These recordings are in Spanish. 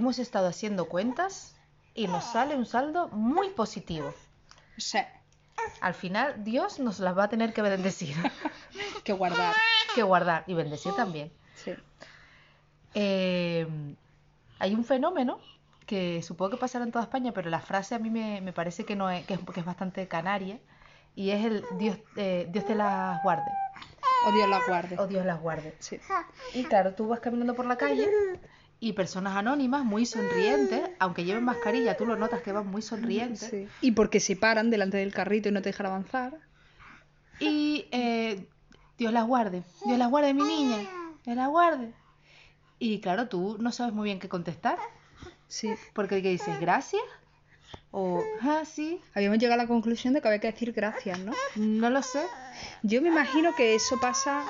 hemos estado haciendo cuentas y nos sale un saldo muy positivo. Sí, Al final, Dios nos las va a tener que bendecir, que guardar. que guardar y bendecir también. Sí. Eh, hay un fenómeno que supongo que pasará en toda España, pero la frase a mí me, me parece que, no es, que, es, que es bastante canaria y es el Dios, eh, Dios te las guarde O Dios la guarde. o Dios las guarde. Sí. Y claro, tú vas caminando por la calle y personas anónimas muy sonrientes, aunque lleven mascarilla, tú lo notas que van muy sonrientes. Sí. Y porque se paran delante del carrito y no te dejan avanzar. Y eh, Dios las guarde, Dios las guarde, mi niña, Dios las guarde. Y claro, tú no sabes muy bien qué contestar, Sí. porque ¿qué dices? ¿Gracias? O, ah, sí, Habíamos llegado a la conclusión de que había que decir gracias, ¿no? no lo sé. Yo me imagino que eso pasa,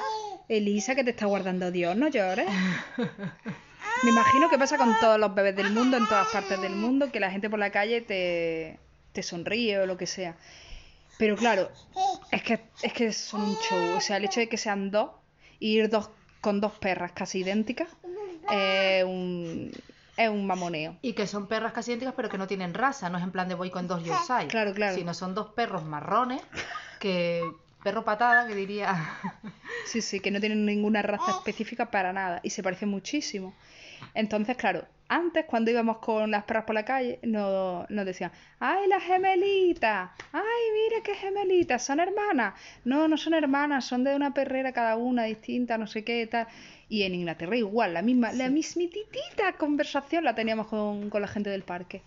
Elisa, que te está guardando Dios, no llores. Me imagino que pasa con todos los bebés del mundo, en todas partes del mundo, que la gente por la calle te, te sonríe o lo que sea. Pero claro, es que, es que son un show. O sea, el hecho de que sean dos, y ir dos con dos perras casi idénticas, es un, es un mamoneo. Y que son perras casi idénticas, pero que no tienen raza, no es en plan de voy con dos Yorkshire. Claro, claro. Sino son dos perros marrones, que perro patada, que diría. Sí, sí, que no tienen ninguna raza específica para nada y se parecen muchísimo. Entonces, claro, antes cuando íbamos con las perras por la calle nos, nos decían, ¡ay, las gemelitas! ¡Ay, mira qué gemelitas! ¿Son hermanas? No, no son hermanas, son de una perrera cada una distinta, no sé qué, tal. Y en Inglaterra igual, la misma, la mismititita conversación la teníamos con, con la gente del parque.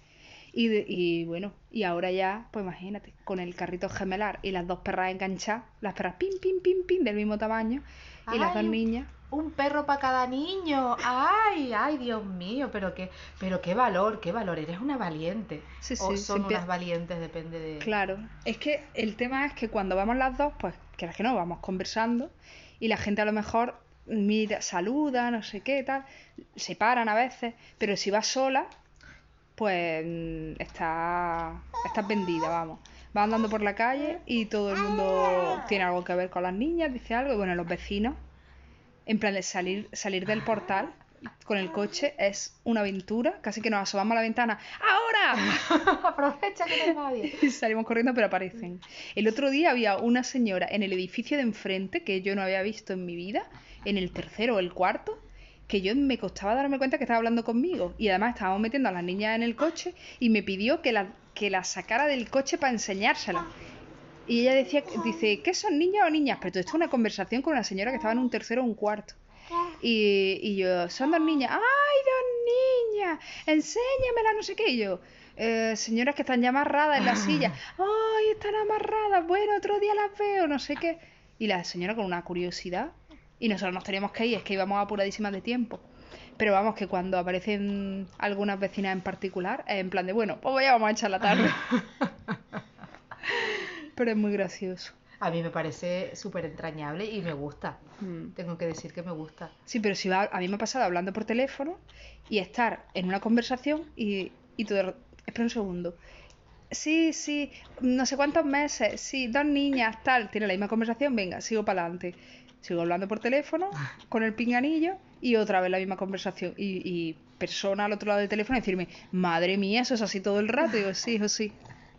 Y, de- y bueno, y ahora ya, pues imagínate, con el carrito gemelar y las dos perras enganchadas, las perras pim, pim, pim, pim, del mismo tamaño, y las dos niñas. Un perro para cada niño. Ay, ay, Dios mío, pero qué, pero qué valor, qué valor. Eres una valiente. Sí, o sí, son siempre- unas valientes, depende de. Claro, es que el tema es que cuando vamos las dos, pues, que que no, vamos conversando y la gente a lo mejor mira, saluda, no sé qué, tal, se paran a veces, pero si vas sola, pues mm, está, estás vendida, vamos. Vas andando por la calle y todo el mundo tiene algo que ver con las niñas, dice algo, y bueno, los vecinos, en plan de salir, salir del portal con el coche es una aventura, casi que nos asomamos a la ventana, ¡ahora! Aprovecha que no hay nadie. Y salimos corriendo, pero aparecen. El otro día había una señora en el edificio de enfrente que yo no había visto en mi vida, en el tercero o el cuarto, que yo me costaba darme cuenta que estaba hablando conmigo. Y además estábamos metiendo a las niñas en el coche y me pidió que la, que la sacara del coche para enseñársela. Y ella decía, dice, ¿qué son niñas o niñas? Pero esto es una conversación con una señora que estaba en un tercero o un cuarto. Y, y yo, son dos niñas. ¡Ay, dos niñas! Enséñamela, no sé qué. Y yo, "Eh, señoras que están ya amarradas en la silla. ¡Ay, están amarradas! Bueno, otro día las veo, no sé qué. Y la señora con una curiosidad. Y nosotros nos teníamos que ir, es que íbamos apuradísimas de tiempo. Pero vamos, que cuando aparecen algunas vecinas en particular, es en plan de, bueno, pues ya vamos a echar la tarde. Pero es muy gracioso. A mí me parece súper entrañable y me gusta. Mm. Tengo que decir que me gusta. Sí, pero si va, a mí me ha pasado hablando por teléfono y estar en una conversación y, y todo. Espera un segundo. Sí, sí, no sé cuántos meses, sí, dos niñas, tal. Tiene la misma conversación, venga, sigo para adelante. Sigo hablando por teléfono con el pinganillo y otra vez la misma conversación. Y, y persona al otro lado del teléfono decirme, madre mía, eso es así todo el rato. Y digo, sí, hijo, sí.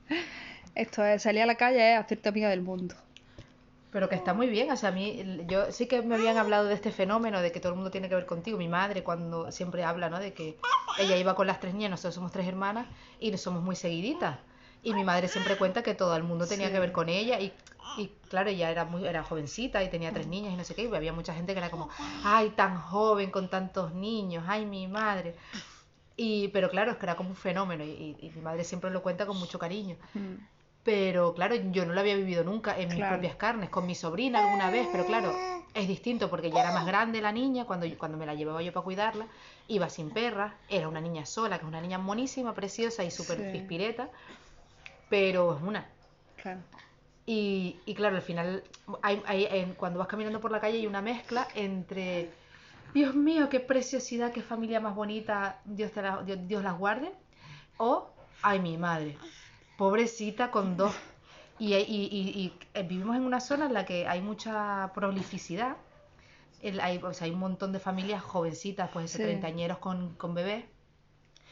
Esto es salir a la calle, es hacerte amiga del mundo. Pero que está muy bien, o sea, a mí, yo sí que me habían hablado de este fenómeno, de que todo el mundo tiene que ver contigo. Mi madre cuando siempre habla, ¿no? De que ella iba con las tres niñas, nosotros somos tres hermanas y somos muy seguiditas. Y mi madre siempre cuenta que todo el mundo tenía Sí. que ver con ella y, y claro, ella era muy era jovencita y tenía tres niñas y no sé qué, y había mucha gente que era como, ay, tan joven con tantos niños, ay, mi madre. Y, pero claro, es que era como un fenómeno y, y- y mi madre siempre lo cuenta con mucho cariño. Mm. Pero claro, yo no lo había vivido nunca en mis Claro. propias carnes, con mi sobrina alguna vez, pero claro, es distinto porque ya era más grande la niña, cuando, cuando me la llevaba yo para cuidarla, iba sin perra, era una niña sola, que es una niña monísima, preciosa y súper Sí. pispireta, pero es una. Claro. Y, y claro, al final, hay, hay- en- cuando vas caminando por la calle hay una mezcla entre, Dios mío, qué preciosidad, qué familia más bonita, Dios, te la- Dios, Dios las guarde, o, ay, mi madre, pobrecita con dos. Y, y- y- y, eh, vivimos en una zona en la que hay mucha prolificidad. El- hay, o sea, hay un montón de familias jovencitas, pues ese Sí. treintañeros con, con bebés.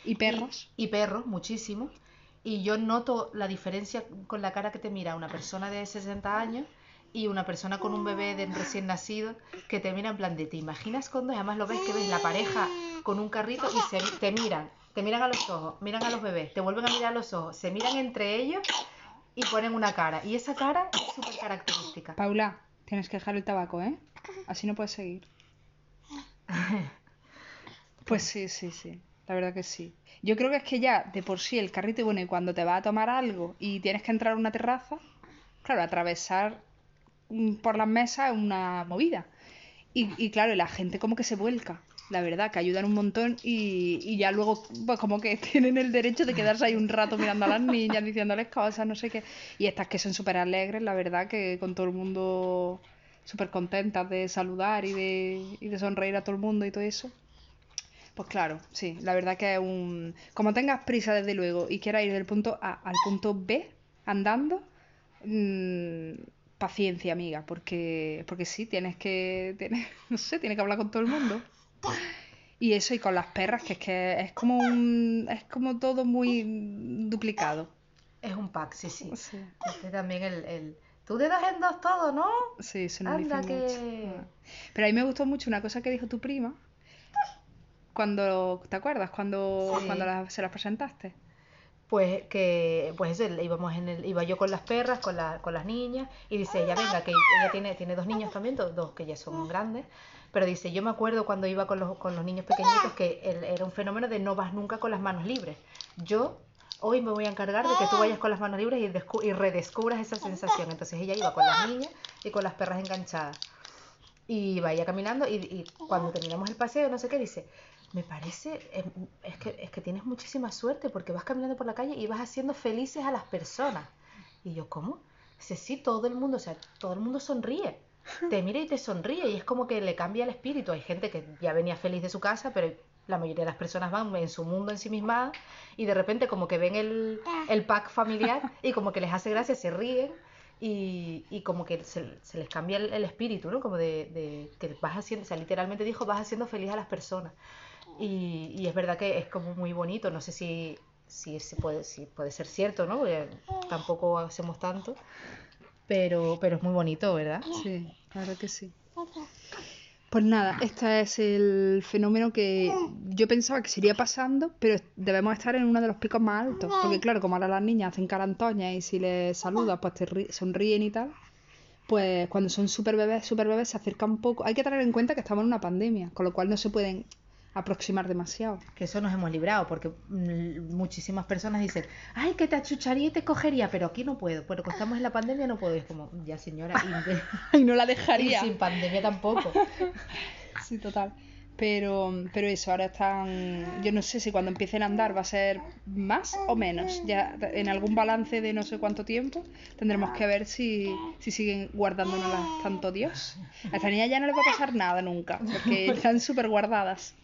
Y perros. Y, perros, muchísimo. Y yo noto la diferencia con la cara que te mira una persona de 60 años y una persona con un bebé de recién nacido que te mira en plan de, ¿te imaginas cuando? además lo ves que ves la pareja con un carrito y se, te miran, te miran a los ojos, miran a los bebés, te vuelven a mirar a los ojos, se miran entre ellos y ponen una cara. Y esa cara es súper característica. Paula, tienes que dejar el tabaco, ¿eh? Así no puedes seguir. Pues sí, sí, sí. La verdad que sí. Yo creo que es que ya de por sí el carrito, bueno, y cuando te vas a tomar algo y tienes que entrar a una terraza, claro, atravesar por las mesas es una movida. Y, y claro, la gente como que se vuelca, la verdad, que ayudan un montón y, y ya luego pues como que tienen el derecho de quedarse ahí un rato mirando a las niñas, diciéndoles cosas, no sé qué. Y estas que son súper alegres, la verdad, que con todo el mundo súper contentas de saludar y de, y de sonreír a todo el mundo y todo eso. Pues claro, sí, la verdad que es un... Como tengas prisa desde luego y quieras ir del punto A al punto B andando, mmm, paciencia amiga, porque, porque sí, tienes que, tienes, no sé, tienes que hablar con todo el mundo. Y eso y con las perras, que es que es como un, es como todo muy duplicado. Es un pack, sí, sí. sí. Este también el, el... Tú de dos en dos todo, ¿no? Sí, se nos que... mucho. Pero a mí me gustó mucho una cosa que dijo tu prima, cuando, ¿te acuerdas? Cuando, cuando se las presentaste. Pues que, pues eso, íbamos en el, iba yo con las perras, con, la, con las niñas, y dice ella, venga, que ella tiene, tiene dos niños también, dos, que ya son grandes, pero dice, yo me acuerdo cuando iba con los, con los niños pequeñitos que era un fenómeno de no vas nunca con las manos libres. Yo hoy me voy a encargar de que tú vayas con las manos libres y, y redescubras esa sensación. Entonces ella iba con las niñas y con las perras enganchadas. Y vaya caminando y, y cuando terminamos el paseo, no sé qué, dice, me parece, em, es que, es que tienes muchísima suerte porque vas caminando por la calle y vas haciendo felices a las personas. Y yo, ¿cómo? Dice, sí, todo el mundo, o sea, todo el mundo sonríe. Te mira y te sonríe y es como que le cambia el espíritu. Hay gente que ya venía feliz de su casa, pero la mayoría de las personas van en su mundo en sí misma y de repente como que ven el, el pack familiar y como que les hace gracia, se ríen y, y como que se, se les cambia el, espíritu, ¿no? Como de, de, que vas haciendo, o sea, literalmente dijo, vas haciendo feliz a las personas. Y, y, es verdad que es como muy bonito, no sé si, si, puede, si puede ser cierto, ¿no? Porque tampoco hacemos tanto, pero, pero es muy bonito, ¿verdad? Sí, claro que sí. Pues nada, este es el fenómeno que yo pensaba que sería pasando, pero debemos estar en uno de los picos más altos. Porque claro, como ahora las niñas hacen carantoña y si les saludas, pues te sonríen y tal, pues cuando son súper bebés, súper bebés se acercan un poco. Hay que tener en cuenta que estamos en una pandemia, con lo cual no se pueden aproximar demasiado. Que eso nos hemos librado, porque muchísimas personas dicen, ay, que te achucharía y te cogería, pero aquí no puedo. Pero cuando estamos en la pandemia no puedo. es como, ya señora, y, no la dejaría. Y sin pandemia tampoco. sí, total. Pero, pero eso, ahora están. Yo no sé si cuando empiecen a andar va a ser más o menos. Ya en algún balance de no sé cuánto tiempo tendremos que ver si, si siguen guardándonos tanto Dios. A esta niña ya no le va a pasar nada nunca, porque están súper guardadas.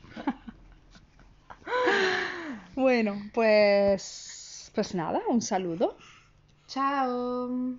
Bueno, pues. Pues nada, un saludo. Chao.